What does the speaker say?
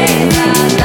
Hey,